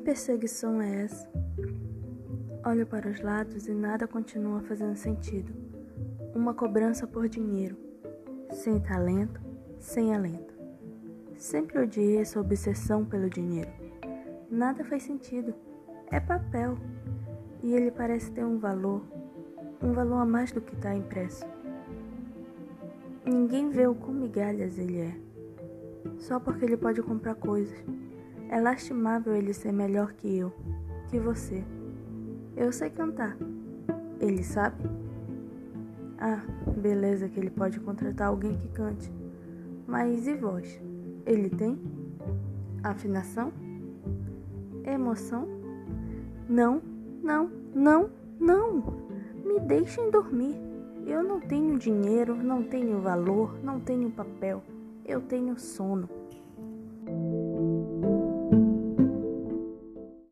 perseguição é essa? Olho para os lados e nada continua fazendo sentido. Uma cobrança por dinheiro, sem talento, sem alento. Sempre odiei essa obsessão pelo dinheiro. Nada faz sentido. É papel. E ele parece ter um valor, um valor a mais do que está impresso. Ninguém vê o quão migalhas ele é, só porque ele pode comprar coisas. É lastimável ele ser melhor que eu, que você. Eu sei cantar. Ele sabe? Ah, beleza que ele pode contratar alguém que cante. Mas e voz? Ele tem? Afinação? Emoção? Não, não, não, não! Me deixem dormir. Eu não tenho dinheiro, não tenho valor, não tenho papel. Eu tenho sono.